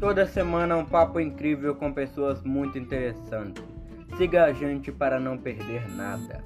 Toda semana um papo incrível com pessoas muito interessantes. Siga a gente para não perder nada.